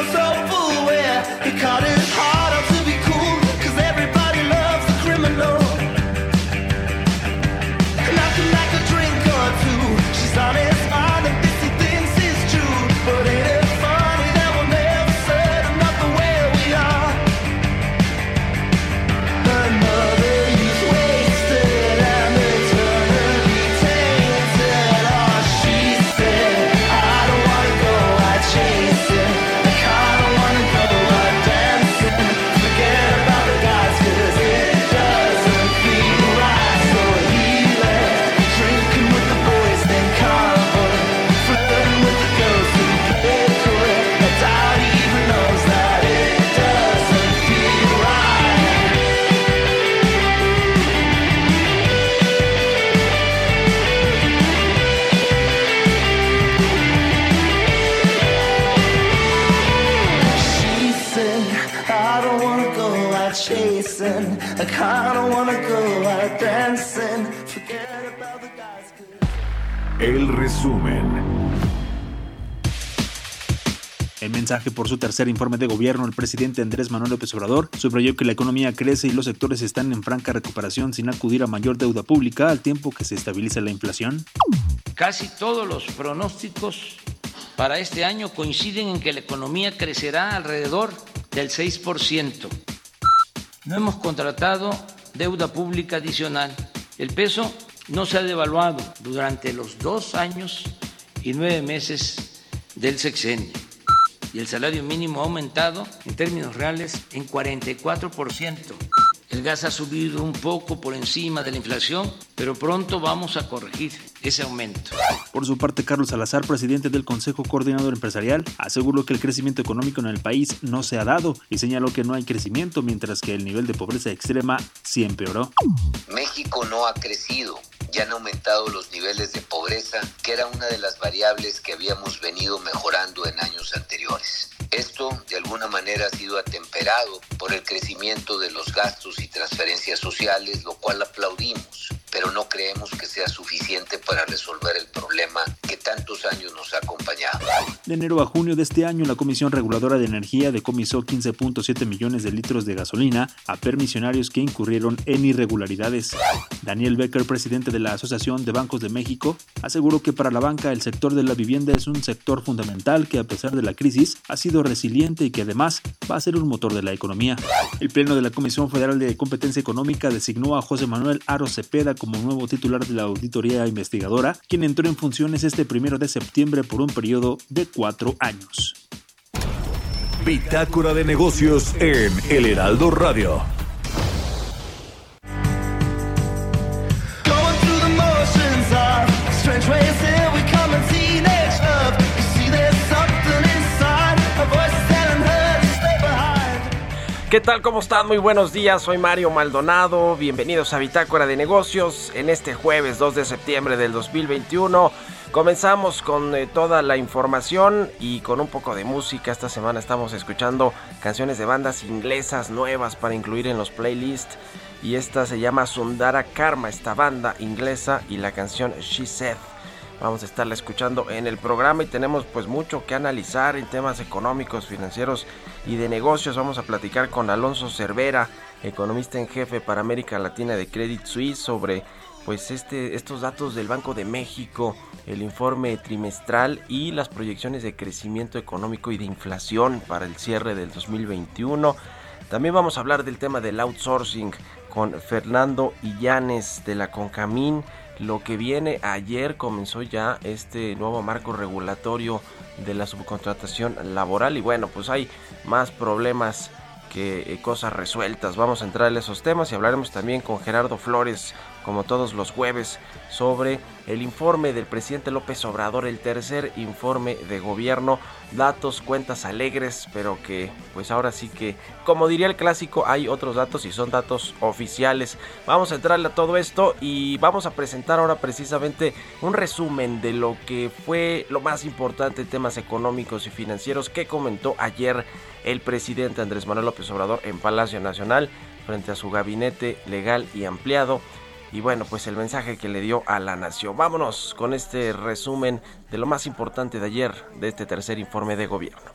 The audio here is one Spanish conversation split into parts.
So full, where He caught his resumen. En mensaje por su tercer informe de gobierno, el presidente Andrés Manuel López Obrador subrayó que la economía crece y los sectores están en franca recuperación sin acudir a mayor deuda pública al tiempo que se estabiliza la inflación. Casi todos los pronósticos para este año coinciden en que la economía crecerá alrededor del 6%. No hemos contratado deuda pública adicional. El peso no se ha devaluado durante los dos años y nueve meses del sexenio. Y el salario mínimo ha aumentado en términos reales en 44%. El gas ha subido un poco por encima de la inflación, pero pronto vamos a corregir ese aumento. Por su parte, Carlos Salazar, presidente del Consejo Coordinador Empresarial, aseguró que el crecimiento económico en el país no se ha dado y señaló que no hay crecimiento, mientras que el nivel de pobreza extrema sí empeoró. México no ha crecido ya han aumentado los niveles de pobreza, que era una de las variables que habíamos venido mejorando en años anteriores. Esto de alguna manera ha sido atemperado por el crecimiento de los gastos y transferencias sociales, lo cual aplaudimos pero no creemos que sea suficiente para resolver el problema que tantos años nos ha acompañado. De enero a junio de este año, la Comisión Reguladora de Energía decomisó 15.7 millones de litros de gasolina a permisionarios que incurrieron en irregularidades. Daniel Becker, presidente de la Asociación de Bancos de México, aseguró que para la banca el sector de la vivienda es un sector fundamental que a pesar de la crisis ha sido resiliente y que además va a ser un motor de la economía. El Pleno de la Comisión Federal de Competencia Económica designó a José Manuel Aro Cepeda como nuevo titular de la auditoría investigadora, quien entró en funciones este primero de septiembre por un periodo de cuatro años. Bitácora de negocios en El Heraldo Radio. ¿Qué tal? ¿Cómo están? Muy buenos días. Soy Mario Maldonado. Bienvenidos a Bitácora de Negocios en este jueves 2 de septiembre del 2021. Comenzamos con eh, toda la información y con un poco de música. Esta semana estamos escuchando canciones de bandas inglesas nuevas para incluir en los playlists. Y esta se llama Sundara Karma, esta banda inglesa, y la canción She Said. Vamos a estarla escuchando en el programa y tenemos pues mucho que analizar en temas económicos, financieros y de negocios. Vamos a platicar con Alonso Cervera, economista en jefe para América Latina de Credit Suisse sobre pues este, estos datos del Banco de México, el informe trimestral y las proyecciones de crecimiento económico y de inflación para el cierre del 2021. También vamos a hablar del tema del outsourcing con Fernando Illanes de la Concamín lo que viene ayer comenzó ya este nuevo marco regulatorio de la subcontratación laboral y bueno pues hay más problemas que eh, cosas resueltas. Vamos a entrar en esos temas y hablaremos también con Gerardo Flores, como todos los jueves, sobre el informe del presidente López Obrador, el tercer informe de gobierno. Datos, cuentas alegres, pero que pues ahora sí que, como diría el clásico, hay otros datos y son datos oficiales. Vamos a entrarle a todo esto y vamos a presentar ahora precisamente un resumen de lo que fue lo más importante en temas económicos y financieros que comentó ayer el presidente Andrés Manuel López Obrador en Palacio Nacional frente a su gabinete legal y ampliado. Y bueno, pues el mensaje que le dio a la nación. Vámonos con este resumen de lo más importante de ayer de este tercer informe de gobierno.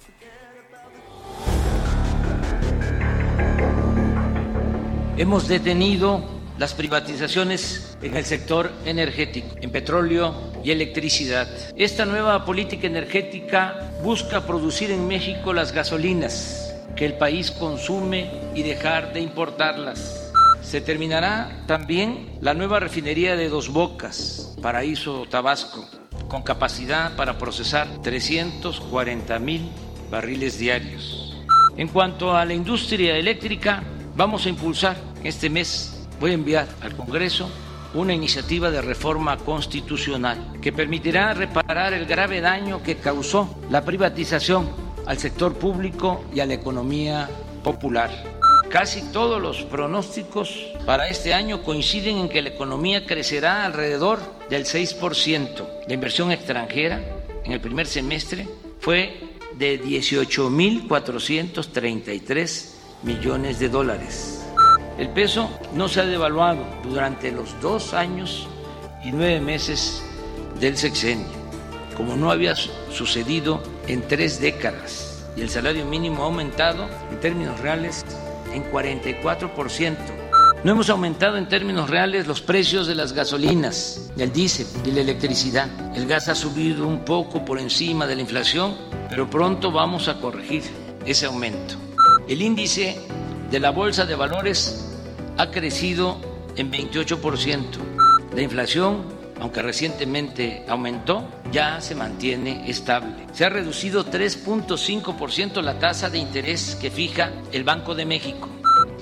Hemos detenido las privatizaciones en el sector energético, en petróleo y electricidad. Esta nueva política energética busca producir en México las gasolinas que el país consume y dejar de importarlas. Se terminará también la nueva refinería de Dos Bocas, Paraíso Tabasco, con capacidad para procesar 340 mil barriles diarios. En cuanto a la industria eléctrica, vamos a impulsar este mes voy a enviar al Congreso una iniciativa de reforma constitucional que permitirá reparar el grave daño que causó la privatización al sector público y a la economía popular. Casi todos los pronósticos para este año coinciden en que la economía crecerá alrededor del 6%. La inversión extranjera en el primer semestre fue de 18.433 millones de dólares el peso no se ha devaluado durante los dos años y nueve meses del sexenio, como no había sucedido en tres décadas, y el salario mínimo ha aumentado en términos reales en 44%. No hemos aumentado en términos reales los precios de las gasolinas, del diésel y la electricidad. El gas ha subido un poco por encima de la inflación, pero pronto vamos a corregir ese aumento. El índice de la Bolsa de Valores ha crecido en 28%. La inflación, aunque recientemente aumentó, ya se mantiene estable. Se ha reducido 3.5% la tasa de interés que fija el Banco de México.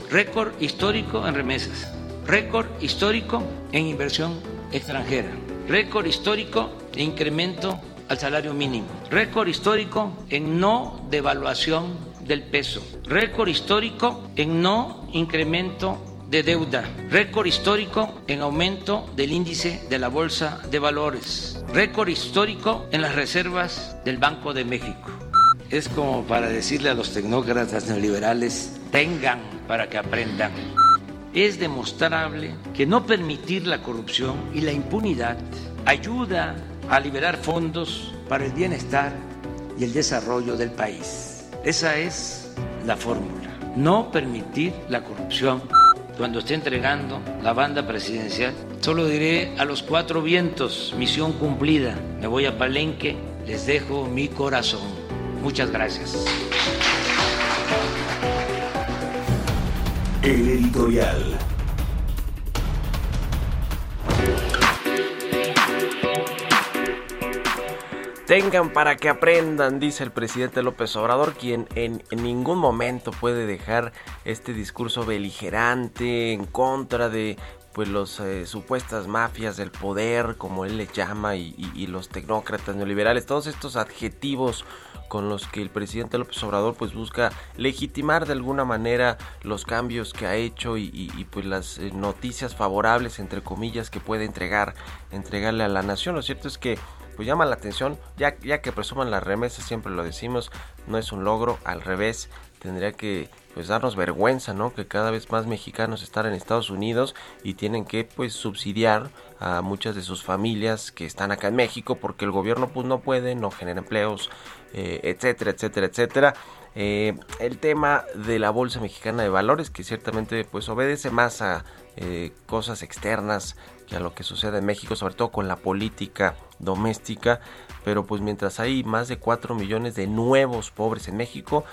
Récord histórico en remesas. Récord histórico en inversión extranjera. Récord histórico en incremento al salario mínimo. Récord histórico en no devaluación del peso. Récord histórico en no incremento de deuda, récord histórico en aumento del índice de la Bolsa de Valores, récord histórico en las reservas del Banco de México. Es como para decirle a los tecnócratas neoliberales, tengan para que aprendan. Es demostrable que no permitir la corrupción y la impunidad ayuda a liberar fondos para el bienestar y el desarrollo del país. Esa es la fórmula. No permitir la corrupción cuando esté entregando la banda presidencial. Solo diré a los cuatro vientos, misión cumplida. Me voy a Palenque, les dejo mi corazón. Muchas gracias. El editorial. Tengan para que aprendan, dice el presidente López Obrador, quien en, ningún momento puede dejar este discurso beligerante en contra de pues los eh, supuestas mafias del poder, como él le llama, y, los tecnócratas neoliberales, todos estos adjetivos con los que el presidente López Obrador pues busca legitimar de alguna manera los cambios que ha hecho y, pues las eh, noticias favorables entre comillas que puede entregar entregarle a la nación. Lo cierto es que pues llama la atención, ya, ya que presuman las remesas, siempre lo decimos, no es un logro, al revés, tendría que pues darnos vergüenza, ¿no? Que cada vez más mexicanos están en Estados Unidos y tienen que pues subsidiar a muchas de sus familias que están acá en México porque el gobierno pues no puede, no genera empleos, eh, etcétera, etcétera, etcétera. Eh, el tema de la bolsa mexicana de valores que ciertamente pues obedece más a eh, cosas externas que a lo que sucede en México, sobre todo con la política doméstica, pero pues mientras hay más de 4 millones de nuevos pobres en México,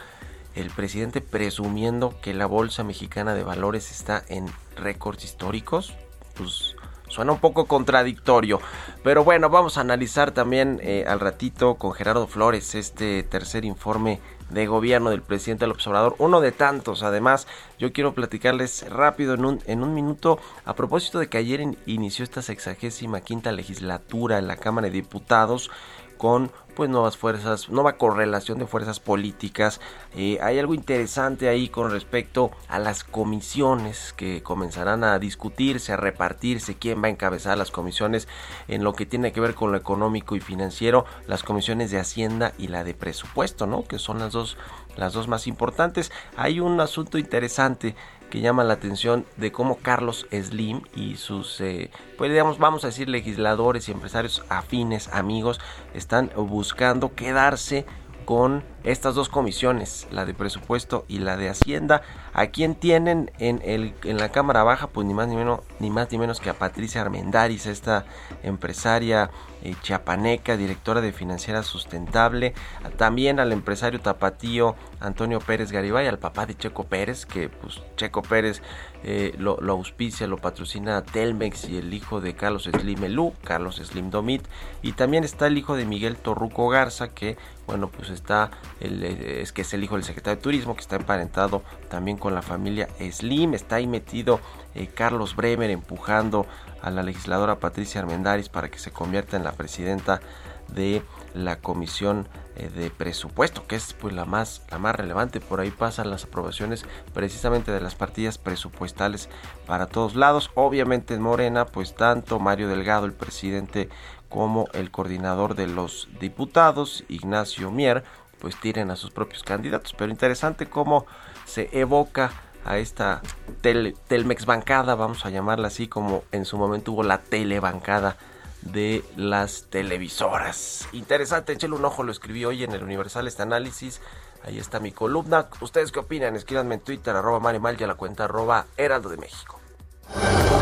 el presidente presumiendo que la Bolsa Mexicana de Valores está en récords históricos, pues suena un poco contradictorio. Pero bueno, vamos a analizar también eh, al ratito con Gerardo Flores este tercer informe de gobierno del presidente López Obrador, uno de tantos. Además, yo quiero platicarles rápido en un, en un minuto a propósito de que ayer inició esta sexagésima quinta legislatura en la Cámara de Diputados con pues nuevas fuerzas, nueva correlación de fuerzas políticas. Eh, hay algo interesante ahí con respecto a las comisiones que comenzarán a discutirse, a repartirse, quién va a encabezar las comisiones en lo que tiene que ver con lo económico y financiero, las comisiones de Hacienda y la de presupuesto, ¿no? Que son las dos las dos más importantes. Hay un asunto interesante que llama la atención de cómo Carlos Slim y sus, eh, pues vamos a decir, legisladores y empresarios afines, amigos, están buscando quedarse con estas dos comisiones, la de presupuesto y la de Hacienda. ¿A quién tienen en, el, en la Cámara Baja? Pues ni más ni menos, ni más ni menos que a Patricia Armendaris, esta empresaria eh, chiapaneca, directora de Financiera Sustentable. También al empresario tapatío Antonio Pérez Garibay, al papá de Checo Pérez, que pues Checo Pérez eh, lo, auspicia, lo patrocina Telmex y el hijo de Carlos Slim Elú, Carlos Slim Domit. Y también está el hijo de Miguel Torruco Garza, que bueno, pues está, el, eh, es que es el hijo del secretario de Turismo, que está emparentado también con la familia Slim. Está ahí metido eh, Carlos Bremer empujando a la legisladora Patricia Armendaris para que se convierta en la presidenta de la comisión eh, de presupuesto que es pues la más la más relevante. Por ahí pasan las aprobaciones precisamente de las partidas presupuestales para todos lados. Obviamente en Morena pues tanto Mario Delgado el presidente como el coordinador de los diputados Ignacio Mier pues tienen a sus propios candidatos. Pero interesante cómo se evoca a esta Telmex bancada, vamos a llamarla así como en su momento hubo la telebancada de las televisoras. Interesante, échale un ojo, lo escribí hoy en el Universal este análisis. Ahí está mi columna. ¿Ustedes qué opinan? Escríbanme en Twitter, arroba Mal y a la cuenta arroba Heraldo de México.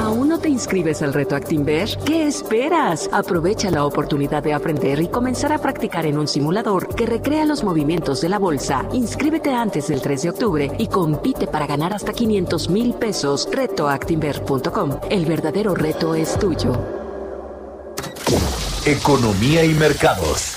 ¿Aún no te inscribes al reto Actinver? ¿Qué esperas? Aprovecha la oportunidad de aprender y comenzar a practicar en un simulador que recrea los movimientos de la bolsa. Inscríbete antes del 3 de octubre y compite para ganar hasta 500 mil pesos. Retoactinver.com. El verdadero reto es tuyo. Economía y mercados.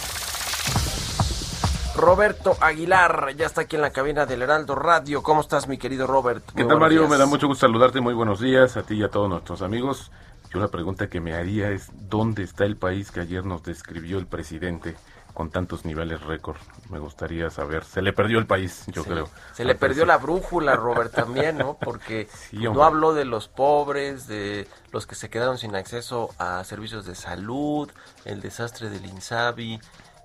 Roberto Aguilar, ya está aquí en la cabina del Heraldo Radio. ¿Cómo estás, mi querido Robert? ¿Qué tal, Mario? Me da mucho gusto saludarte. Muy buenos días a ti y a todos nuestros amigos. Yo la pregunta que me haría es, ¿dónde está el país que ayer nos describió el presidente? Con tantos niveles récord. Me gustaría saber. Se le perdió el país, yo creo. Se le perdió la brújula, Robert, también, ¿no? Porque no habló de los pobres, de los que se quedaron sin acceso a servicios de salud, el desastre del INSABI,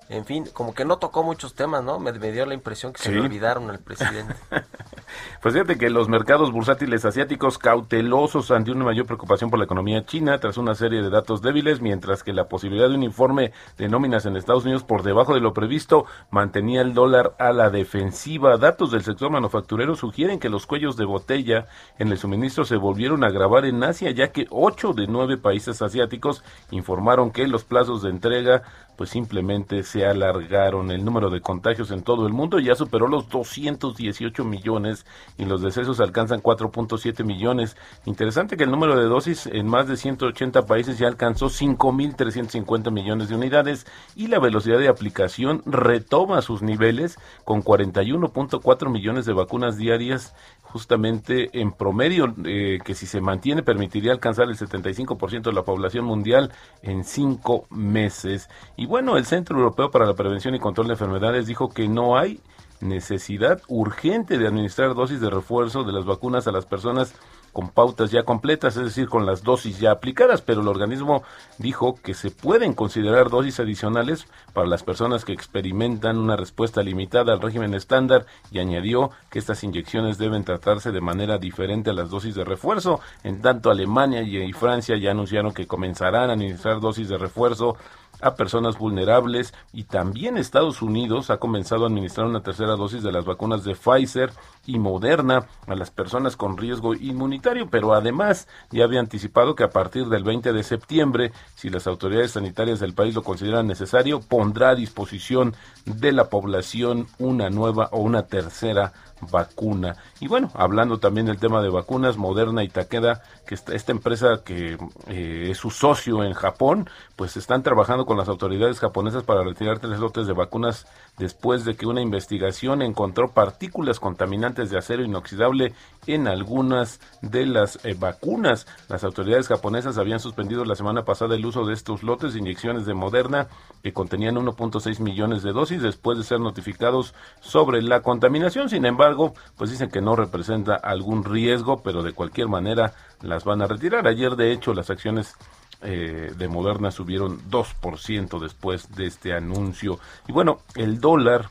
en fin, como que no tocó muchos temas, ¿no? Me, dio la impresión que se le olvidaron al presidente. pues fíjate que los mercados bursátiles asiáticos cautelosos ante una mayor preocupación por la economía china tras una serie de datos débiles, mientras que la posibilidad de un informe de nóminas en Estados Unidos por debajo de lo previsto mantenía el dólar a la defensiva. Datos del sector manufacturero sugieren que los cuellos de botella en el suministro se volvieron a agravar en Asia, ya que ocho de nueve países asiáticos informaron que los plazos de entrega pues simplemente se alargaron. El número de contagios en todo el mundo ya superó los 218 millones y los decesos alcanzan 4.7 millones. Interesante que el número de dosis en más de 180 países ya alcanzó 5.350 millones de unidades y la velocidad de aplicación retoma sus niveles con 41.4 millones de vacunas diarias justamente en promedio, eh, que si se mantiene permitiría alcanzar el 75% de la población mundial en cinco meses. Bueno, el Centro Europeo para la Prevención y Control de Enfermedades dijo que no hay necesidad urgente de administrar dosis de refuerzo de las vacunas a las personas con pautas ya completas, es decir, con las dosis ya aplicadas, pero el organismo dijo que se pueden considerar dosis adicionales para las personas que experimentan una respuesta limitada al régimen estándar y añadió que estas inyecciones deben tratarse de manera diferente a las dosis de refuerzo. En tanto, Alemania y Francia ya anunciaron que comenzarán a administrar dosis de refuerzo a personas vulnerables y también Estados Unidos ha comenzado a administrar una tercera dosis de las vacunas de Pfizer y Moderna a las personas con riesgo inmunitario, pero además ya había anticipado que a partir del 20 de septiembre, si las autoridades sanitarias del país lo consideran necesario, pondrá a disposición de la población una nueva o una tercera vacuna. Y bueno, hablando también del tema de vacunas, Moderna y Takeda, que esta, esta empresa que eh, es su socio en Japón, pues están trabajando con las autoridades japonesas para retirar tres lotes de vacunas después de que una investigación encontró partículas contaminantes de acero inoxidable en algunas de las eh, vacunas. Las autoridades japonesas habían suspendido la semana pasada el uso de estos lotes de inyecciones de Moderna que contenían 1.6 millones de dosis después de ser notificados sobre la contaminación. Sin embargo, pues dicen que no representa algún riesgo, pero de cualquier manera las van a retirar. Ayer, de hecho, las acciones eh, de Moderna subieron 2% después de este anuncio. Y bueno, el dólar,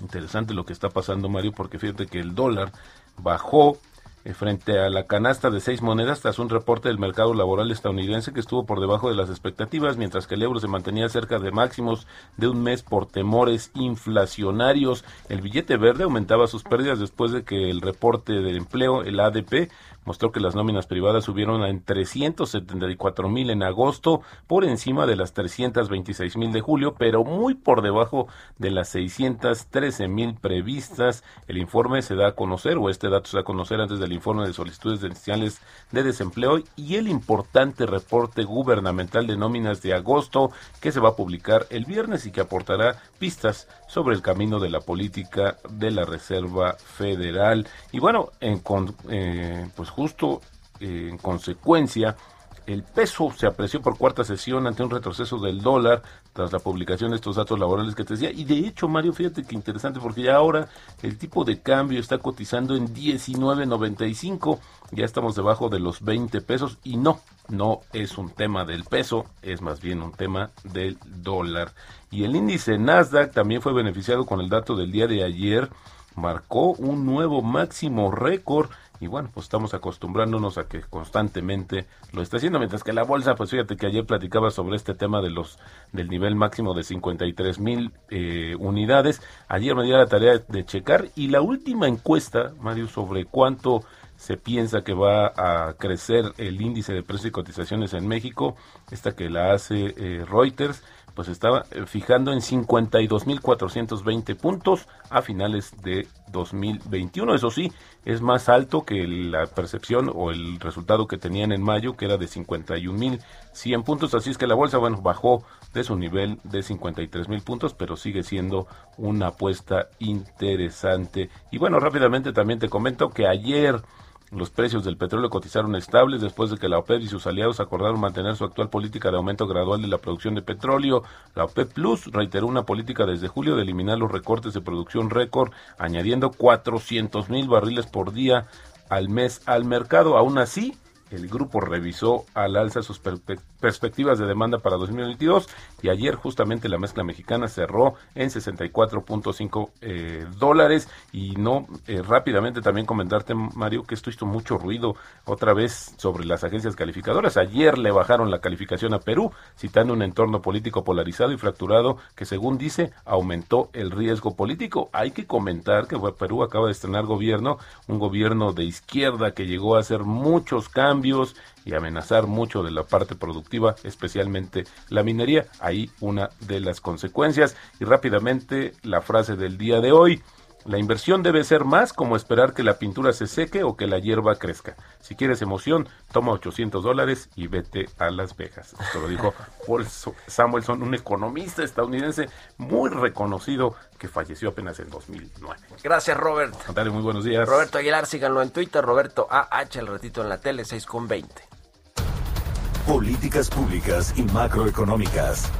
interesante lo que está pasando Mario, porque fíjate que el dólar bajó frente a la canasta de seis monedas tras un reporte del mercado laboral estadounidense que estuvo por debajo de las expectativas, mientras que el euro se mantenía cerca de máximos de un mes por temores inflacionarios. El billete verde aumentaba sus pérdidas después de que el reporte del empleo, el ADP, mostró que las nóminas privadas subieron en 374 mil en agosto, por encima de las 326 mil de julio, pero muy por debajo de las 613 mil previstas. El informe se da a conocer, o este dato se da a conocer antes del informe de solicitudes iniciales de desempleo y el importante reporte gubernamental de nóminas de agosto que se va a publicar el viernes y que aportará pistas sobre el camino de la política de la Reserva Federal. Y bueno, en, eh, pues justo eh, en consecuencia, el peso se apreció por cuarta sesión ante un retroceso del dólar tras la publicación de estos datos laborales que te decía. Y de hecho, Mario, fíjate que interesante porque ya ahora el tipo de cambio está cotizando en 19.95. Ya estamos debajo de los 20 pesos y no, no es un tema del peso, es más bien un tema del dólar. Y el índice Nasdaq también fue beneficiado con el dato del día de ayer. Marcó un nuevo máximo récord y bueno, pues estamos acostumbrándonos a que constantemente lo está haciendo, mientras que la bolsa, pues fíjate que ayer platicaba sobre este tema de los del nivel máximo de 53 mil eh, unidades. Ayer me dio la tarea de checar y la última encuesta, Mario, sobre cuánto se piensa que va a crecer el índice de precios y cotizaciones en México, esta que la hace eh, Reuters, pues estaba eh, fijando en 52.420 puntos a finales de 2021. Eso sí, es más alto que la percepción o el resultado que tenían en mayo, que era de 51.100 puntos. Así es que la bolsa, bueno, bajó de su nivel de 53.000 puntos, pero sigue siendo una apuesta interesante. Y bueno, rápidamente también te comento que ayer los precios del petróleo cotizaron estables después de que la OPEP y sus aliados acordaron mantener su actual política de aumento gradual de la producción de petróleo. La OPEP Plus reiteró una política desde julio de eliminar los recortes de producción récord, añadiendo 400 mil barriles por día al mes al mercado. Aún así, el grupo revisó al alza sus perspectivas de demanda para 2022 y ayer justamente la mezcla mexicana cerró en 64.5 eh, dólares. Y no eh, rápidamente también comentarte Mario que esto hizo mucho ruido otra vez sobre las agencias calificadoras. Ayer le bajaron la calificación a Perú citando un entorno político polarizado y fracturado que según dice aumentó el riesgo político. Hay que comentar que Perú acaba de estrenar gobierno un gobierno de izquierda que llegó a hacer muchos cambios y amenazar mucho de la parte productiva, especialmente la minería. Ahí una de las consecuencias. Y rápidamente la frase del día de hoy. La inversión debe ser más como esperar que la pintura se seque o que la hierba crezca. Si quieres emoción, toma 800 dólares y vete a Las Vegas. Esto lo dijo Paul Samuelson, un economista estadounidense muy reconocido que falleció apenas en 2009. Gracias, Robert. Dale, muy buenos días. Roberto Aguilar, síganlo en Twitter. Roberto AH, el ratito en la tele, 6 con 20. Políticas públicas y macroeconómicas.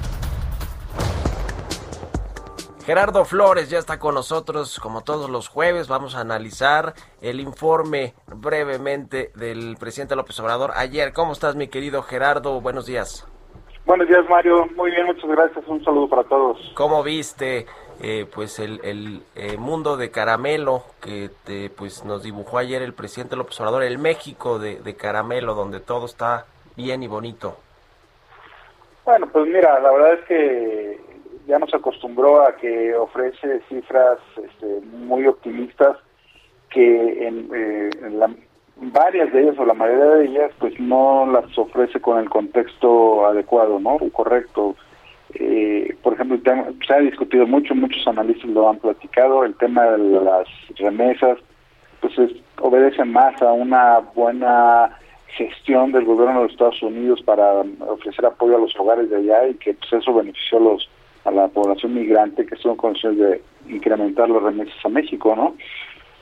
Gerardo Flores ya está con nosotros como todos los jueves. Vamos a analizar el informe brevemente del presidente López Obrador ayer. ¿Cómo estás, mi querido Gerardo? Buenos días. Buenos días, Mario. Muy bien, muchas gracias. Un saludo para todos. ¿Cómo viste eh, pues el, el eh, mundo de caramelo que te, pues nos dibujó ayer el presidente López Obrador, el México de, de caramelo, donde todo está bien y bonito? Bueno, pues mira, la verdad es que ya nos acostumbró a que ofrece cifras este, muy optimistas que en, eh, varias de ellas o la mayoría de ellas pues no las ofrece con el contexto adecuado, ¿no? Correcto. Eh, por ejemplo, se ha discutido mucho, muchos analistas lo han platicado, el tema de las remesas, pues obedece más a una buena gestión del gobierno de Estados Unidos para ofrecer apoyo a los hogares de allá y que pues, eso benefició a los a la población migrante que son condiciones de incrementar los remesas a México, ¿no?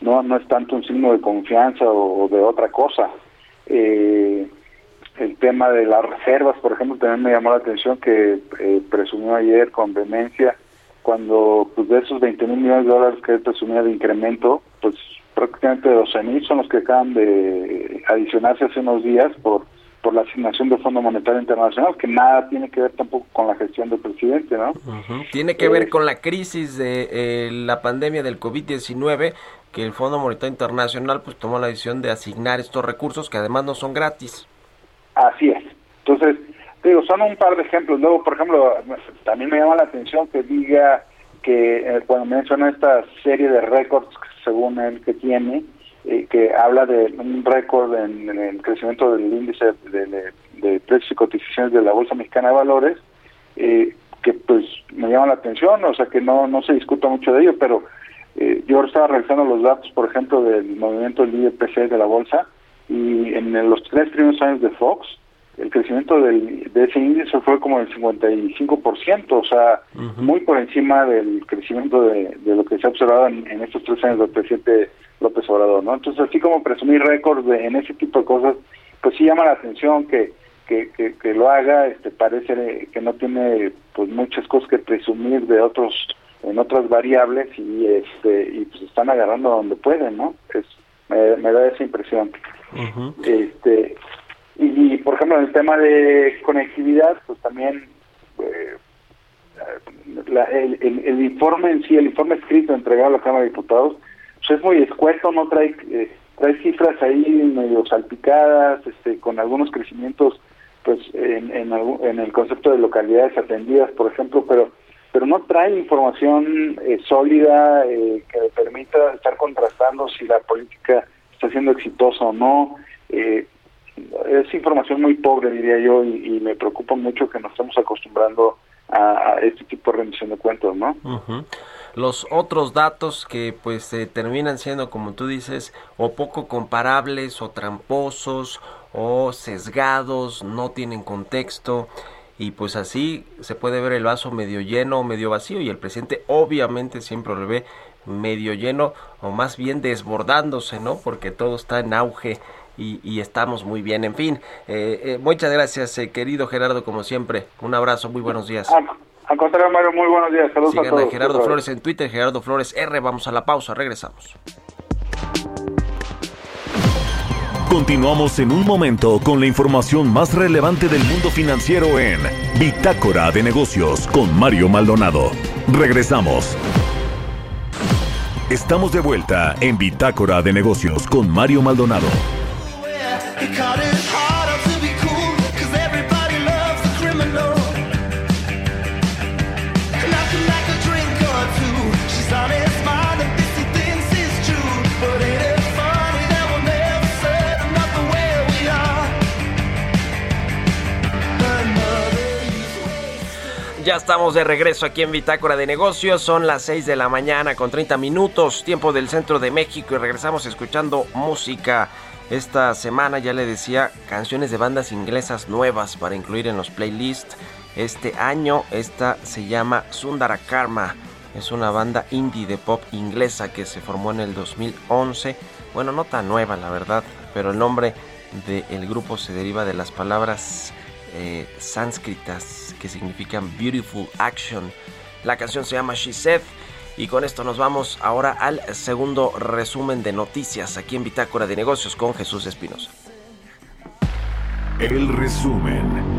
No no es tanto un signo de confianza o, de otra cosa. Eh, el tema de las reservas, por ejemplo, también me llamó la atención que eh, presumió ayer con vehemencia cuando pues de esos 20 mil millones de dólares que presumía de incremento, pues prácticamente 12 mil son los que acaban de adicionarse hace unos días por por la asignación del Fondo Monetario Internacional, que nada tiene que ver tampoco con la gestión del presidente, ¿no? Tiene que ver eh, con la crisis de eh, la pandemia del COVID-19, que el Fondo Monetario Internacional pues tomó la decisión de asignar estos recursos, que además no son gratis. Así es. Entonces, digo, son un par de ejemplos. Luego, por ejemplo, también me llama la atención que diga que eh, cuando menciona esta serie de récords, según él, que tiene, eh, que habla de un récord en, el crecimiento del índice de, precios y cotizaciones de la Bolsa Mexicana de Valores, eh, que pues me llama la atención, o sea que no, no se discuta mucho de ello, pero eh, yo estaba revisando los datos, por ejemplo, del movimiento del IPC de la Bolsa, y en los tres primeros años de Fox, el crecimiento del, de ese índice fue como el 55%, o sea, muy por encima del crecimiento de, lo que se ha observado en, estos tres años del presidente López Obrador, ¿no? Entonces, así como presumir récords en ese tipo de cosas, pues sí llama la atención que, que, que, lo haga, este parece que no tiene pues muchas cosas que presumir de otros en otras variables y este y pues están agarrando donde pueden, ¿no? Es, me, da esa impresión. Este y, por ejemplo, en el tema de conectividad, pues también eh, el, informe en sí, el informe escrito entregado a la Cámara de Diputados, pues es muy escueto, no trae eh, trae cifras ahí medio salpicadas, este, con algunos crecimientos pues en, en, el concepto de localidades atendidas, por ejemplo, pero pero no trae información eh, sólida que permita estar contrastando si la política está siendo exitosa o no. Eh, es información muy pobre, diría yo, y, me preocupa mucho que nos estamos acostumbrando a, este tipo de rendición de cuentos, ¿no? Los otros datos que pues terminan siendo, como tú dices, o poco comparables, o tramposos, o sesgados, no tienen contexto, y pues así se puede ver el vaso medio lleno o medio vacío, y el presidente obviamente siempre lo ve medio lleno, o más bien desbordándose, ¿no? Porque todo está en auge y, estamos muy bien. En fin, eh, eh, muchas gracias, eh, querido Gerardo, como siempre. Un abrazo, muy buenos días. Al, contrario, Mario, muy buenos días. Saludos a todos. Gerardo Flores en Twitter, Gerardo Flores R. Vamos a la pausa, regresamos. Continuamos en un momento con la información más relevante del mundo financiero en Bitácora de Negocios con Mario Maldonado. Regresamos. Estamos de vuelta en Bitácora de Negocios con Mario Maldonado. Estamos de regreso aquí en Bitácora de Negocios. Son las 6 de la mañana con 30 minutos, tiempo del centro de México, y regresamos escuchando música. Esta semana ya le decía canciones de bandas inglesas nuevas para incluir en los playlists. Este año esta se llama Sundara Karma. Es una banda indie de pop inglesa que se formó en el 2011. Bueno, no tan nueva la verdad, pero el nombre del grupo se deriva de las palabras eh, sánscritas que significan Beautiful Action. La canción se llama She Said. Y con esto nos vamos ahora al segundo resumen de noticias aquí en Bitácora de Negocios con Jesús Espinosa. El resumen.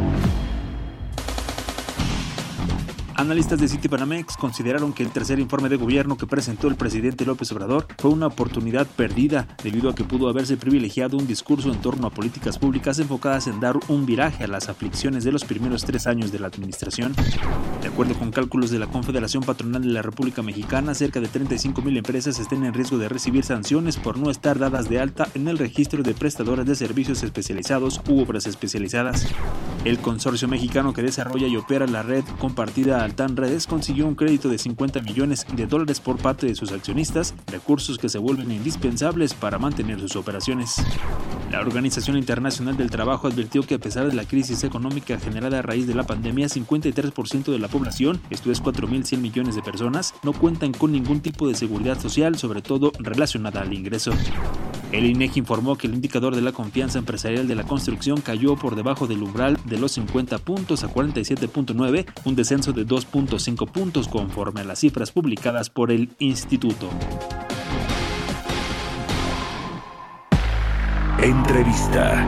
Analistas de Citibanamex consideraron que el tercer informe de gobierno que presentó el presidente López Obrador fue una oportunidad perdida debido a que pudo haberse privilegiado un discurso en torno a políticas públicas enfocadas en dar un viraje a las aflicciones de los primeros tres años de la administración. De acuerdo con cálculos de la Confederación Patronal de la República Mexicana, cerca de 35 mil empresas estén en riesgo de recibir sanciones por no estar dadas de alta en el registro de prestadoras de servicios especializados u obras especializadas. El consorcio mexicano que desarrolla y opera la red compartida Tan Redes consiguió un crédito de 50 millones de dólares por parte de sus accionistas, recursos que se vuelven indispensables para mantener sus operaciones. La Organización Internacional del Trabajo advirtió que a pesar de la crisis económica generada a raíz de la pandemia, 53% de la población, esto es 4.100 millones de personas, no cuentan con ningún tipo de seguridad social, sobre todo relacionada al ingreso. El INEGI informó que el indicador de la confianza empresarial de la construcción cayó por debajo del umbral de los 50 puntos a 47.9, un descenso de 2.5 puntos conforme a las cifras publicadas por el instituto. Entrevista.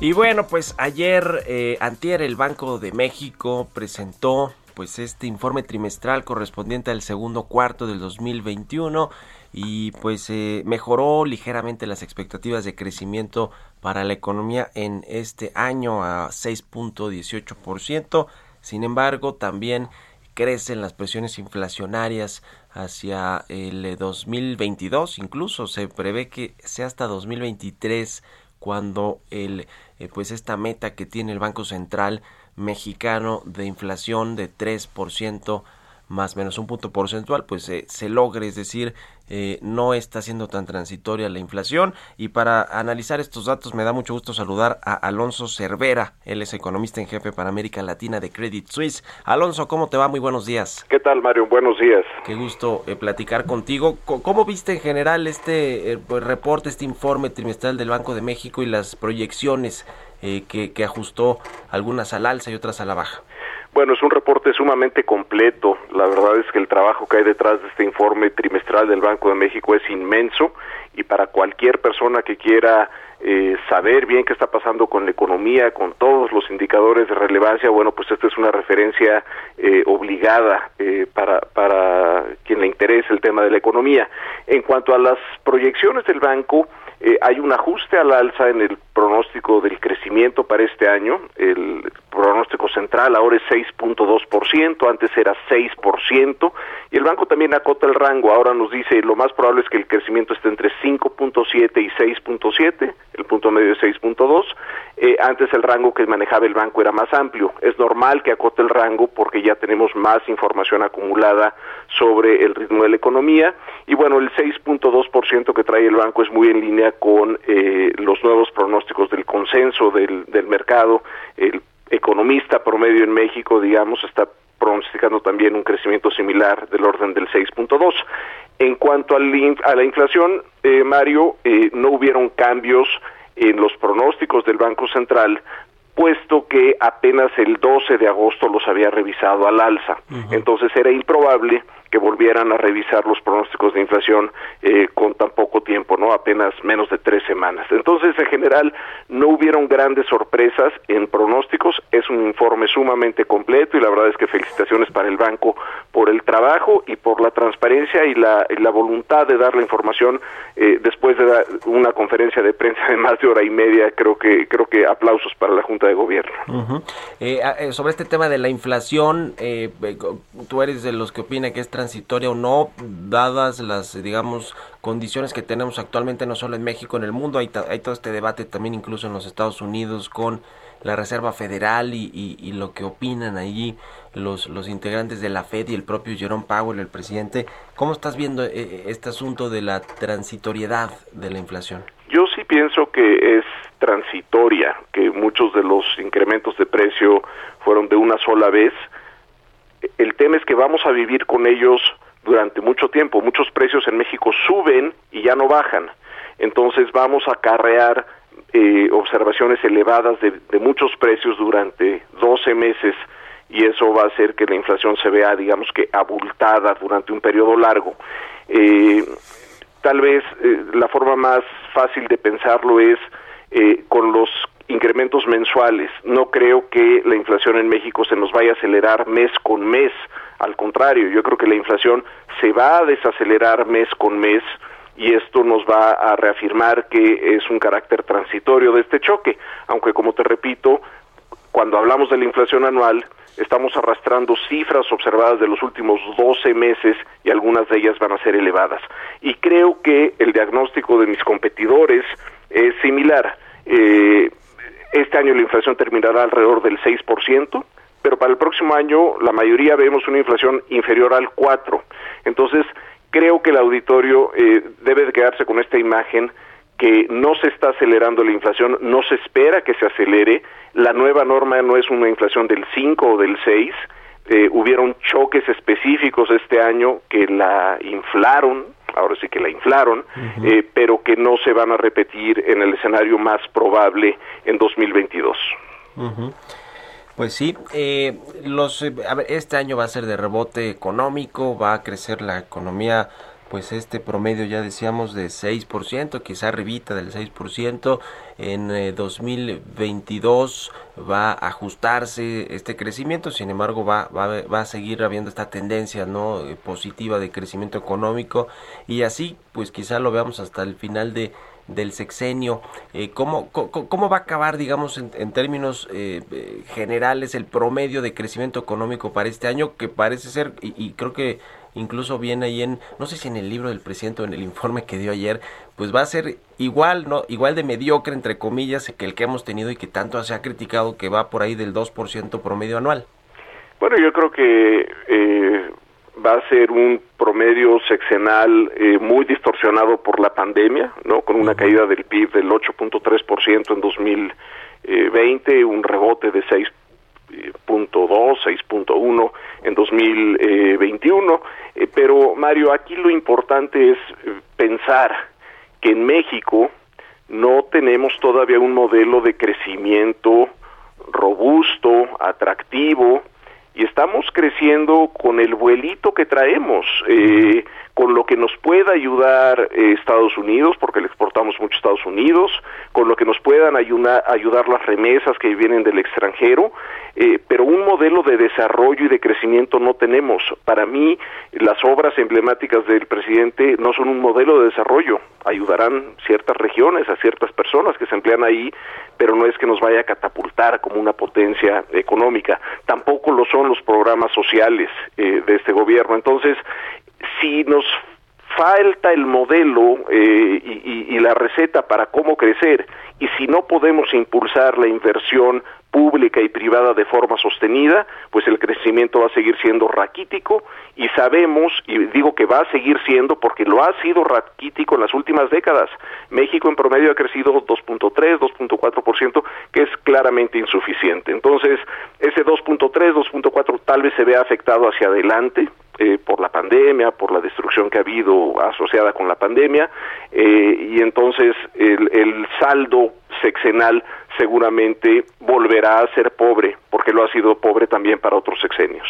Y bueno, pues ayer, eh, antier, el Banco de México presentó pues este informe trimestral correspondiente al segundo cuarto del 2021 y pues eh, mejoró ligeramente las expectativas de crecimiento para la economía en este año a 6.18%. Sin embargo, también crecen las presiones inflacionarias hacia el 2022, incluso se prevé que sea hasta 2023 cuando el eh, pues esta meta que tiene el Banco Central mexicano de inflación de 3% más menos un punto porcentual, pues eh, se logre, es decir, eh, no está siendo tan transitoria la inflación. Y para analizar estos datos me da mucho gusto saludar a Alonso Cervera, él es economista en jefe para América Latina de Credit Suisse. Alonso, ¿cómo te va? Muy buenos días. ¿Qué tal, Mario? Buenos días. Qué gusto eh, platicar contigo. ¿Cómo viste en general este pues, reporte, este informe trimestral del Banco de México y las proyecciones que, que ajustó algunas al alza y otras a la baja? Bueno, es un reporte sumamente completo. La verdad es que el trabajo que hay detrás de este informe trimestral del Banco de México es inmenso y para cualquier persona que quiera eh, saber bien qué está pasando con la economía, con todos los indicadores de relevancia, bueno, pues esta es una referencia eh, obligada eh, para, para quien le interese el tema de la economía. En cuanto a las proyecciones del banco, eh, hay un ajuste al alza en el pronóstico del crecimiento para este año. El pronóstico central ahora es 6.2%, antes era 6%, y el banco también acota el rango. Ahora nos dice lo más probable es que el crecimiento esté entre 5.7 y 6.7, el punto medio es 6.2. Eh, antes el rango que manejaba el banco era más amplio. Es normal que acote el rango porque ya tenemos más información acumulada sobre el ritmo de la economía. Y bueno, el 6.2% que trae el banco es muy en línea con eh, los nuevos pronósticos del consenso del, del mercado. El economista promedio en México, digamos, está pronosticando también un crecimiento similar del orden del 6.2. En cuanto a la inflación, eh, Mario, eh, no hubieron cambios en los pronósticos del Banco Central, puesto que apenas el 12 de agosto los había revisado al alza. Entonces era improbable que volvieran a revisar los pronósticos de inflación eh, con tan poco tiempo, ¿no? Apenas menos de tres semanas. Entonces, en general, no hubieron grandes sorpresas en pronósticos. Es un informe sumamente completo y la verdad es que felicitaciones para el banco por el trabajo y por la transparencia y la, voluntad de dar la información eh, después de una conferencia de prensa de más de hora y media. Creo que creo que aplausos para la Junta de Gobierno. Eh, ah, eh, sobre este tema de la inflación, eh, tú eres de los que opina que es transitoria o no, dadas las, digamos, condiciones que tenemos actualmente, no solo en México, en el mundo, hay, hay todo este debate también incluso en los Estados Unidos con la Reserva Federal y, lo que opinan allí los, los integrantes de la Fed y el propio Jerome Powell, el presidente. ¿Cómo estás viendo este asunto de la transitoriedad de la inflación? Yo sí pienso que es transitoria, que muchos de los incrementos de precio fueron de una sola vez. El tema es que vamos a vivir con ellos durante mucho tiempo. Muchos precios en México suben y ya no bajan. Entonces vamos a acarrear eh, observaciones elevadas de, muchos precios durante 12 meses y eso va a hacer que la inflación se vea, digamos que, abultada durante un periodo largo. Eh, tal vez eh, la forma más fácil de pensarlo es eh, con los incrementos mensuales. No creo que la inflación en México se nos vaya a acelerar mes con mes. Al contrario, yo creo que la inflación se va a desacelerar mes con mes y esto nos va a reafirmar que es un carácter transitorio de este choque, aunque como te repito, cuando hablamos de la inflación anual, estamos arrastrando cifras observadas de los últimos 12 meses y algunas de ellas van a ser elevadas. Y creo que el diagnóstico de mis competidores es similar. Eh, este año la inflación terminará alrededor del 6%, pero para el próximo año la mayoría vemos una inflación inferior al 4%. Entonces, creo que el auditorio eh, debe de quedarse con esta imagen que no se está acelerando la inflación, no se espera que se acelere, la nueva norma no es una inflación del 5 o del 6, eh, hubieron choques específicos este año que la inflaron, ahora sí que la inflaron, eh, pero que no se van a repetir en el escenario más probable en 2022. Pues sí, eh, los, a ver, este año va a ser de rebote económico, va a crecer la economía pues este promedio ya decíamos de 6%, quizá arribita del 6%, en 2022 eh, va a ajustarse este crecimiento, sin embargo va, va, va a seguir habiendo esta tendencia no eh, positiva de crecimiento económico. Y así pues quizá lo veamos hasta el final de del sexenio, eh, ¿cómo, cómo, va a acabar, digamos, en, términos generales el promedio de crecimiento económico para este año, que parece ser, y creo que incluso viene ahí en, no sé si en el libro del presidente o en el informe que dio ayer, pues va a ser igual, ¿no? Igual de mediocre, entre comillas, que el que hemos tenido y que tanto se ha criticado que va por ahí del 2% promedio anual. Bueno, yo creo que eh, va a ser un promedio sexenal eh, muy distorsionado por la pandemia, ¿no? Con una caída del PIB del 8.3% en 2020, un rebote de 6 6.2, 6.1 en 2021. Eh, pero Mario, aquí lo importante es eh, pensar que en México no tenemos todavía un modelo de crecimiento robusto, atractivo, y estamos creciendo con el vuelito que traemos, eh, con lo que nos pueda ayudar eh, Estados Unidos, porque le exportamos mucho a Estados Unidos, con lo que nos puedan ayudar, ayudar las remesas que vienen del extranjero, eh, pero un modelo de desarrollo y de crecimiento no tenemos. Para mí, las obras emblemáticas del presidente no son un modelo de desarrollo, ayudarán ciertas regiones, a ciertas personas que se emplean ahí, pero no es que nos vaya a catapultar como una potencia económica. Tampoco lo son los programas sociales eh, de este gobierno. Entonces, si nos falta el modelo eh, y, y, la receta para cómo crecer y si no podemos impulsar la inversión pública y privada de forma sostenida, pues el crecimiento va a seguir siendo raquítico y sabemos, y digo que va a seguir siendo porque lo ha sido raquítico en las últimas décadas. México en promedio ha crecido 2.3, 2.4%, que es claramente insuficiente. Entonces, ese 2.3, 2.4 tal vez se vea afectado hacia adelante, eh, por la pandemia, por la destrucción que ha habido asociada con la pandemia, eh, y entonces el, el, saldo sexenal seguramente volverá a ser pobre, porque lo ha sido pobre también para otros sexenios.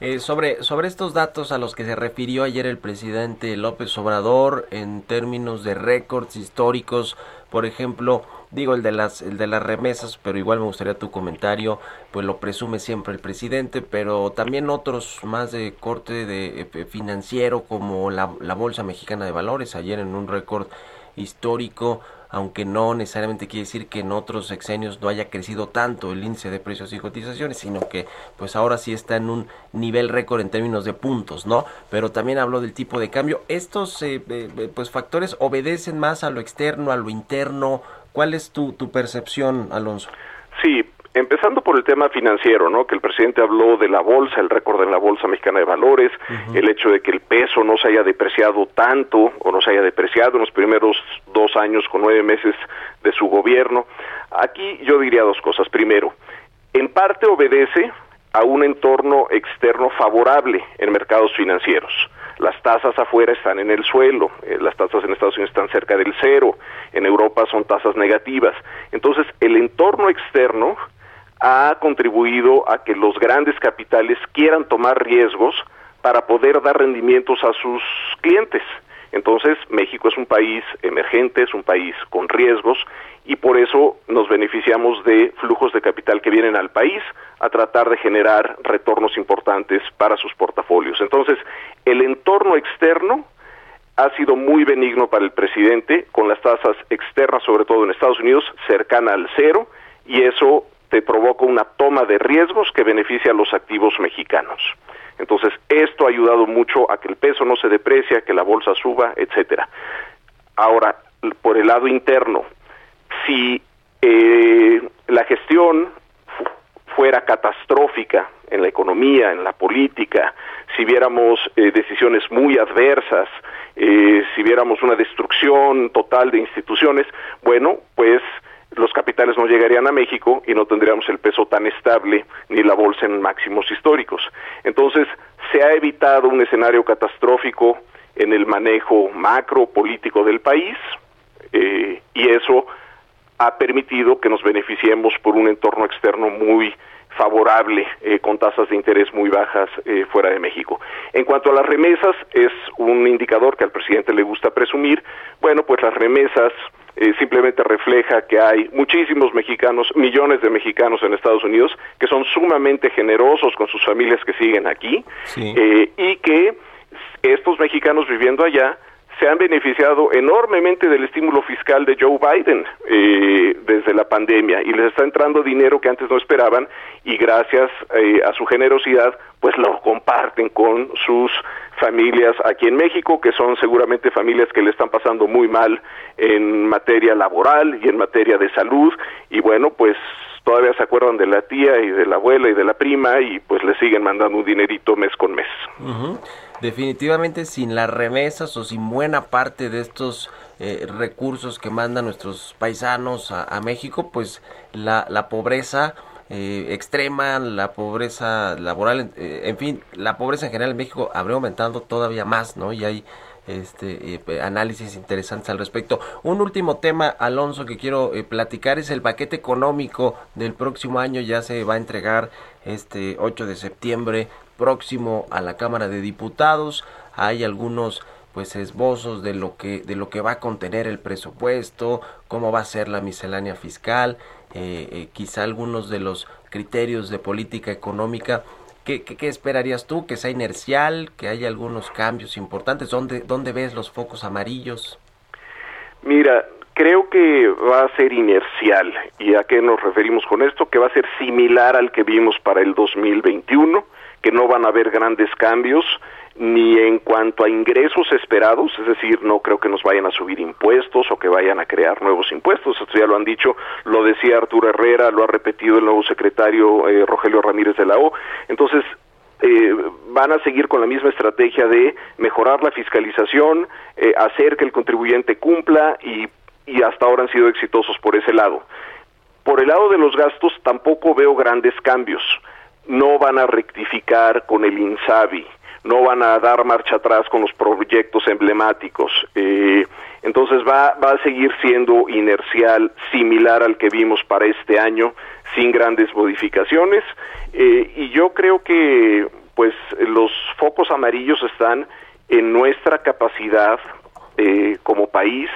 Eh, sobre, sobre estos datos a los que se refirió ayer el presidente López Obrador en términos de récords históricos, por ejemplo, digo el de las el de las remesas, pero igual me gustaría tu comentario, pues lo presume siempre el presidente, pero también otros más de corte de eh, financiero como la, la Bolsa Mexicana de Valores ayer en un récord histórico aunque no necesariamente quiere decir que en otros sexenios no haya crecido tanto el índice de precios y cotizaciones, sino que pues ahora sí está en un nivel récord en términos de puntos, ¿no? Pero también habló del tipo de cambio. Estos eh, eh, eh, pues factores obedecen más a lo externo, a lo interno. ¿Cuál es tu, tu percepción, Alonso? Sí, Empezando por el tema financiero, ¿no? Que el presidente habló de la bolsa, el récord en la bolsa mexicana de valores, el hecho de que el peso no se haya depreciado tanto o no se haya depreciado en los primeros dos años con nueve meses de su gobierno. Aquí yo diría dos cosas. Primero, en parte obedece a un entorno externo favorable en mercados financieros. Las tasas afuera están en el suelo, eh, las tasas en Estados Unidos están cerca del cero, en Europa son tasas negativas. Entonces, el entorno externo ha contribuido a que los grandes capitales quieran tomar riesgos para poder dar rendimientos a sus clientes. Entonces, México es un país emergente, es un país con riesgos y por eso nos beneficiamos de flujos de capital que vienen al país a tratar de generar retornos importantes para sus portafolios. Entonces, el entorno externo ha sido muy benigno para el presidente, con las tasas externas, sobre todo en Estados Unidos, cercana al cero, y eso te provoca una toma de riesgos que beneficia a los activos mexicanos. Entonces, esto ha ayudado mucho a que el peso no se deprecia, que la bolsa suba, etcétera. Ahora, por el lado interno, si eh, la gestión fuera catastrófica en la economía, en la política, si viéramos eh, decisiones muy adversas, eh, si viéramos una destrucción total de instituciones, bueno, pues los capitales no llegarían a México y no tendríamos el peso tan estable ni la bolsa en máximos históricos. Entonces, se ha evitado un escenario catastrófico en el manejo macro político del país eh, y eso ha permitido que nos beneficiemos por un entorno externo muy favorable eh, con tasas de interés muy bajas eh, fuera de México. En cuanto a las remesas, es un indicador que al presidente le gusta presumir. Bueno, pues las remesas eh, simplemente refleja que hay muchísimos mexicanos, millones de mexicanos en Estados Unidos que son sumamente generosos con sus familias que siguen aquí eh, y que estos mexicanos viviendo allá se han beneficiado enormemente del estímulo fiscal de Joe Biden eh, desde la pandemia y les está entrando dinero que antes no esperaban y gracias eh, a su generosidad pues lo comparten con sus familias aquí en México que son seguramente familias que le están pasando muy mal en materia laboral y en materia de salud y bueno pues todavía se acuerdan de la tía y de la abuela y de la prima y pues le siguen mandando un dinerito mes con mes definitivamente sin las remesas o sin buena parte de estos eh, recursos que mandan nuestros paisanos a, México, pues la, la pobreza eh, extrema, la pobreza laboral, eh, en fin, la pobreza en general en México habría aumentado todavía más, ¿no? Y hay este análisis interesantes al respecto. Un último tema, Alonso, que quiero platicar es el paquete económico del próximo año. Ya se va a entregar este 8 de septiembre próximo a la Cámara de Diputados. Hay algunos pues esbozos de lo que de lo que va a contener el presupuesto, cómo va a ser la miscelánea fiscal, eh, eh, quizá algunos de los criterios de política económica. ¿Qué, esperarías tú? ¿Que sea inercial? ¿Que haya algunos cambios importantes? ¿Dónde, ¿Dónde ves los focos amarillos? Mira, creo que va a ser inercial. ¿Y a qué nos referimos con esto? Que va a ser similar al que vimos para el 2021 que no van a haber grandes cambios ni en cuanto a ingresos esperados, es decir, no creo que nos vayan a subir impuestos o que vayan a crear nuevos impuestos, esto ya lo han dicho, lo decía Arturo Herrera, lo ha repetido el nuevo secretario eh, Rogelio Ramírez de la O, entonces eh, van a seguir con la misma estrategia de mejorar la fiscalización, eh, hacer que el contribuyente cumpla y, y hasta ahora han sido exitosos por ese lado. Por el lado de los gastos tampoco veo grandes cambios. No van a rectificar con el INSABI, no van a dar marcha atrás con los proyectos emblemáticos. Eh, entonces va, a seguir siendo inercial, similar al que vimos para este año, sin grandes modificaciones. Eh, y yo creo que pues los focos amarillos están en nuestra capacidad eh, como país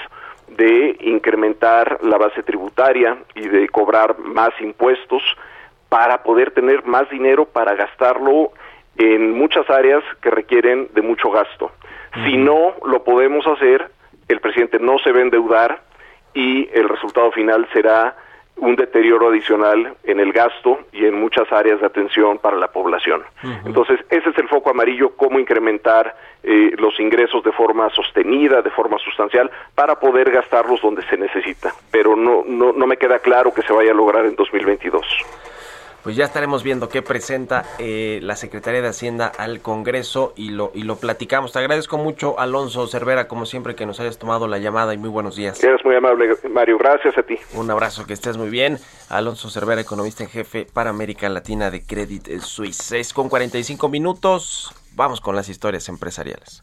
de incrementar la base tributaria y de cobrar más impuestos para poder tener más dinero para gastarlo en muchas áreas que requieren de mucho gasto. Si no lo podemos hacer, el presidente no se va a endeudar y el resultado final será un deterioro adicional en el gasto y en muchas áreas de atención para la población. Entonces, ese es el foco amarillo, cómo incrementar eh, los ingresos de forma sostenida, de forma sustancial, para poder gastarlos donde se necesita. Pero no, no, no me queda claro que se vaya a lograr en 2022 pues ya estaremos viendo qué presenta eh, la Secretaría de Hacienda al Congreso y lo, y lo platicamos. Te agradezco mucho, Alonso Cervera, como siempre, que nos hayas tomado la llamada y muy buenos días. Eres muy amable, Mario. Gracias a ti. Un abrazo, que estés muy bien. Alonso Cervera, economista en jefe para América Latina de Credit Suisse. 6 con 45 minutos. Vamos con las historias empresariales.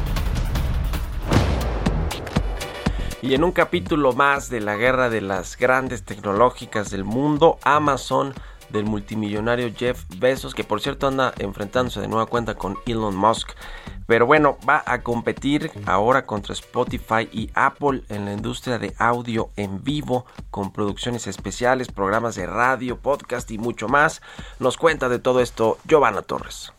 Y en un capítulo más de la guerra de las grandes tecnológicas del mundo, Amazon del multimillonario Jeff Bezos, que por cierto anda enfrentándose de nueva cuenta con Elon Musk. Pero bueno, va a competir ahora contra Spotify y Apple en la industria de audio en vivo, con producciones especiales, programas de radio, podcast y mucho más. Nos cuenta de todo esto Giovanna Torres.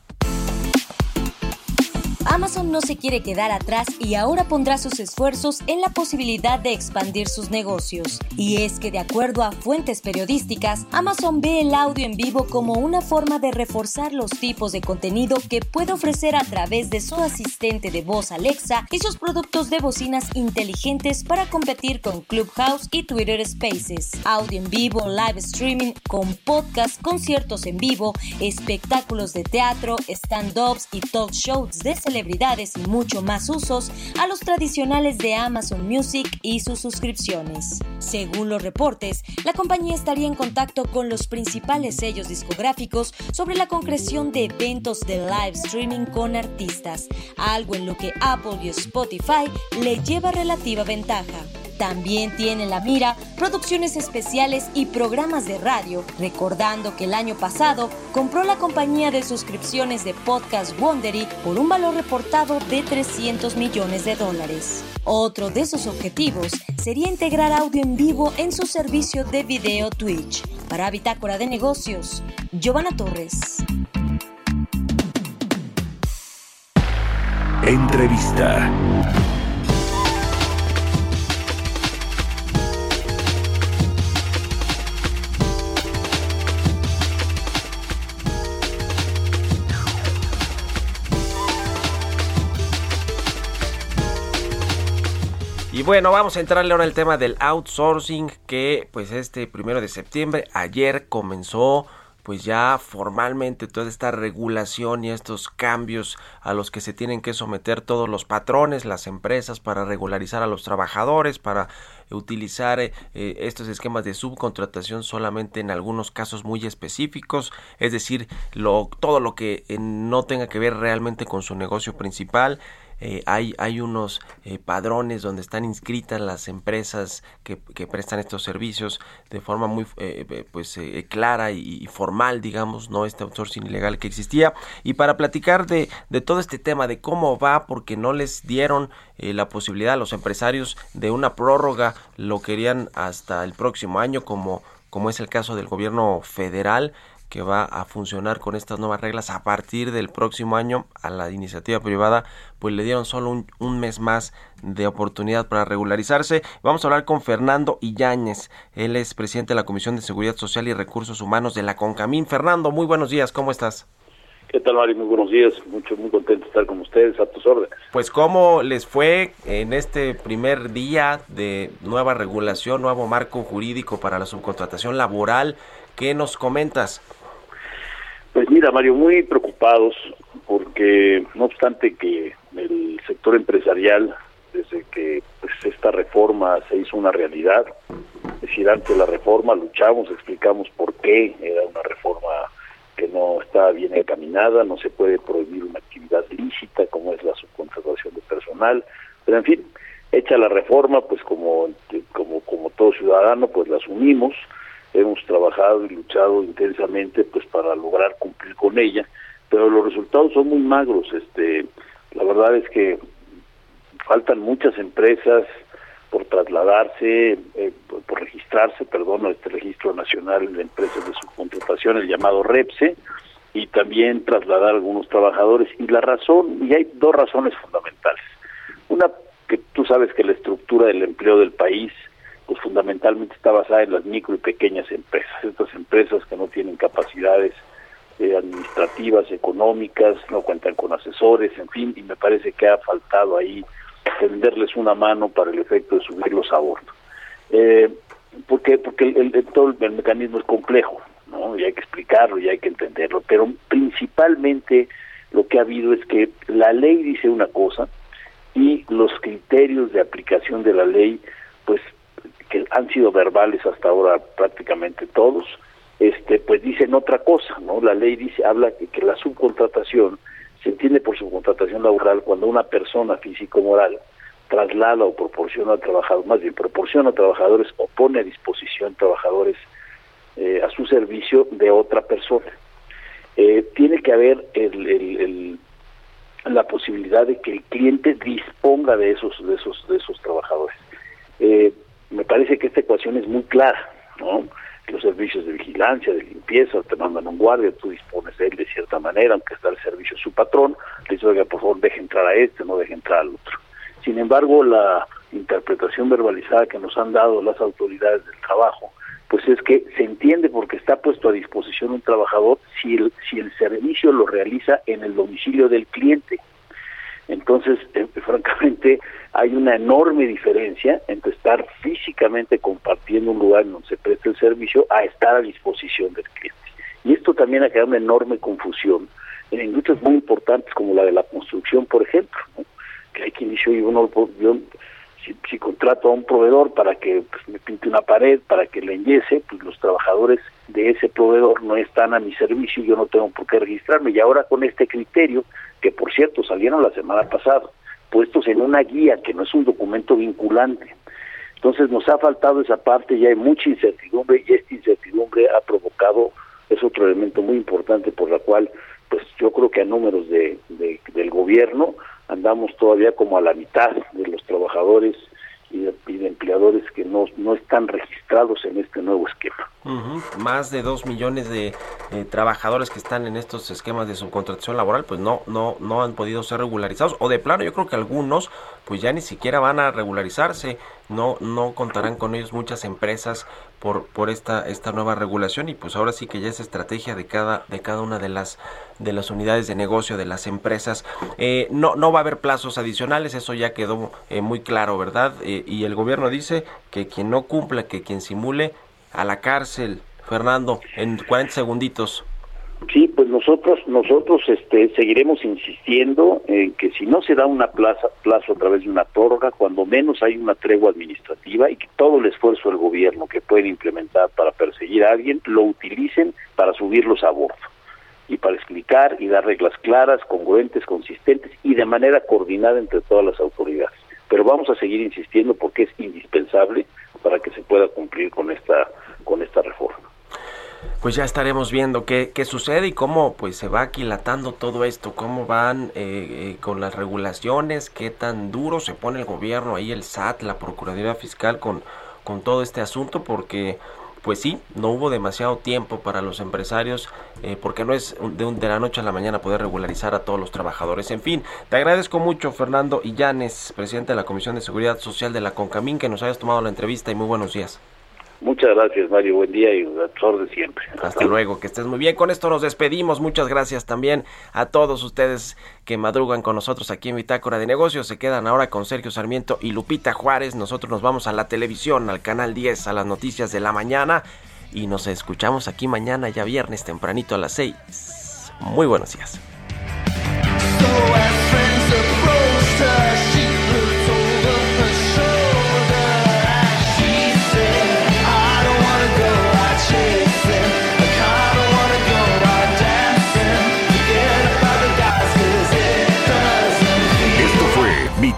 Amazon no se quiere quedar atrás y ahora pondrá sus esfuerzos en la posibilidad de expandir sus negocios. Y es que de acuerdo a fuentes periodísticas, Amazon ve el audio en vivo como una forma de reforzar los tipos de contenido que puede ofrecer a través de su asistente de voz Alexa y sus productos de bocinas inteligentes para competir con Clubhouse y Twitter Spaces. Audio en vivo, live streaming, con podcasts, conciertos en vivo, espectáculos de teatro, stand-ups y talk shows de celebridades y mucho más usos a los tradicionales de Amazon Music y sus suscripciones. Según los reportes, la compañía estaría en contacto con los principales sellos discográficos sobre la concreción de eventos de live streaming con artistas, algo en lo que Apple y Spotify le lleva relativa ventaja. También tiene la mira producciones especiales y programas de radio, recordando que el año pasado compró la compañía de suscripciones de podcast Wondery por un valor reportado de 300 millones de dólares. Otro de sus objetivos sería integrar audio en vivo en su servicio de video Twitch. Para Bitácora de Negocios, Giovanna Torres. Entrevista. Y bueno, vamos a entrarle ahora al tema del outsourcing que pues este primero de septiembre, ayer comenzó pues ya formalmente toda esta regulación y estos cambios a los que se tienen que someter todos los patrones, las empresas para regularizar a los trabajadores, para utilizar eh, estos esquemas de subcontratación solamente en algunos casos muy específicos, es decir, lo, todo lo que eh, no tenga que ver realmente con su negocio principal, eh, hay, hay unos eh, padrones donde están inscritas las empresas que, prestan estos servicios de forma muy eh, pues clara y, formal, digamos, no este outsourcing ilegal que existía. Y para platicar de, de todo este tema, de cómo va, porque no les dieron la posibilidad a los empresarios de una prórroga, lo querían hasta el próximo año, como, como es el caso del gobierno federal que va a funcionar con estas nuevas reglas a partir del próximo año a la iniciativa privada pues le dieron solo un, mes más de oportunidad para regularizarse. Vamos a hablar con Fernando Illañez, él es presidente de la Comisión de Seguridad Social y Recursos Humanos de la CONCAMIN. Fernando, muy buenos días, ¿cómo estás? ¿Qué tal, Mario? Muy buenos días. Mucho, muy contento de estar con ustedes, a tus órdenes. Pues, ¿cómo les fue en este primer día de nueva regulación, nuevo marco jurídico para la subcontratación laboral? ¿Qué nos comentas? Pues mira, Mario, muy preocupados porque no obstante que el sector empresarial, desde que pues, esta reforma se hizo una realidad, es decir, antes la reforma luchamos, explicamos por qué era una reforma que no está bien encaminada, no se puede prohibir una actividad lícita como es la subcontratación de personal, pero en fin, hecha la reforma, pues como como como todo ciudadano, pues la asumimos hemos trabajado y luchado intensamente pues para lograr cumplir con ella, pero los resultados son muy magros. Este, la verdad es que faltan muchas empresas por trasladarse, eh, por, registrarse, perdón, este registro nacional de empresas de subcontratación, el llamado REPSE, y también trasladar algunos trabajadores. Y la razón, y hay dos razones fundamentales. Una, que tú sabes que la estructura del empleo del país, pues fundamentalmente está basada en las micro y pequeñas empresas, estas empresas que no tienen capacidades eh, administrativas, económicas, no cuentan con asesores, en fin, y me parece que ha faltado ahí tenderles una mano para el efecto de subir los abortos. Eh, porque porque el, todo el mecanismo es complejo, ¿no? Y hay que explicarlo y hay que entenderlo, pero principalmente lo que ha habido es que la ley dice una cosa y los criterios de aplicación de la ley, pues han sido verbales hasta ahora prácticamente todos, este pues dicen otra cosa, ¿no? La ley dice habla de que la subcontratación se entiende por subcontratación laboral cuando una persona físico-moral traslada o proporciona a trabajadores, más bien proporciona trabajadores o pone a disposición trabajadores eh, a su servicio de otra persona. Eh, tiene que haber el, la posibilidad de que el cliente disponga de esos de esos de esos trabajadores. Eh, me parece que esta ecuación es muy clara, ¿no? los servicios de vigilancia, de limpieza, te mandan un guardia, tú dispones de él de cierta manera, aunque está el servicio de su patrón, le dice, oiga, por favor, deje entrar a este, no deje entrar al otro. Sin embargo, la interpretación verbalizada que nos han dado las autoridades del trabajo, pues es que se entiende porque está puesto a disposición un trabajador si el, si el servicio lo realiza en el domicilio del cliente. Entonces, eh, francamente, hay una enorme diferencia entre estar físicamente compartiendo un lugar en donde se presta el servicio a estar a disposición del cliente. Y esto también ha creado una enorme confusión en industrias muy importantes como la de la construcción, por ejemplo, que hay quien dice, oye, uno, yo, si, si, contrato a un proveedor para que pues, me pinte una pared, para que le enyese, pues los trabajadores de ese proveedor no están a mi servicio y yo no tengo por qué registrarme. Y ahora con este criterio, que por cierto salieron la semana pasada, puestos en una guía que no es un documento vinculante. Entonces nos ha faltado esa parte, ya hay mucha incertidumbre y esta incertidumbre ha provocado, es otro elemento muy importante por la cual, pues yo creo que a números de, del gobierno andamos todavía como a la mitad de los trabajadores y de, empleadores que no, no están registrados en este nuevo esquema. Más de dos millones de eh, trabajadores que están en estos esquemas de subcontratación laboral, pues no, no, no han podido ser regularizados. O de plano, yo creo que algunos, pues ya ni siquiera van a regularizarse. No, no contarán con ellos muchas empresas por, por esta, esta nueva regulación. Y pues ahora sí que ya es estrategia de cada, de cada una de las, de las unidades de negocio, de las empresas. Eh, no, no va a haber plazos adicionales, eso ya quedó eh, muy claro, ¿verdad? y el gobierno dice que quien no cumpla, que quien simule, a la cárcel. Fernando, en 40 segunditos. Sí, pues nosotros nosotros este seguiremos insistiendo en que si no se da una plaza plazo a través de una prórroga, cuando menos hay una tregua administrativa y que todo el esfuerzo del gobierno que pueden implementar para perseguir a alguien lo utilicen para subirlos a bordo y para explicar y dar reglas claras, congruentes, consistentes y de manera coordinada entre todas las autoridades. Pero vamos a seguir insistiendo porque es indispensable para que se pueda cumplir con esta con esta reforma. Pues ya estaremos viendo qué, qué sucede y cómo pues se va aquilatando todo esto, cómo van eh, eh, con las regulaciones, qué tan duro se pone el gobierno ahí, el SAT, la Procuraduría Fiscal con, con todo este asunto, porque pues sí, no hubo demasiado tiempo para los empresarios, eh, porque no es de, un, de la noche a la mañana poder regularizar a todos los trabajadores. En fin, te agradezco mucho, Fernando Illanes, presidente de la Comisión de Seguridad Social de la CONCAMIN, que nos hayas tomado la entrevista y muy buenos días. Muchas gracias, Mario. Buen día y a de siempre. Hasta, luego, que estés muy bien. Con esto nos despedimos. Muchas gracias también a todos ustedes que madrugan con nosotros aquí en Bitácora de Negocios. Se quedan ahora con Sergio Sarmiento y Lupita Juárez. Nosotros nos vamos a la televisión, al canal 10, a las noticias de la mañana. Y nos escuchamos aquí mañana, ya viernes, tempranito a las 6. Muy buenos días.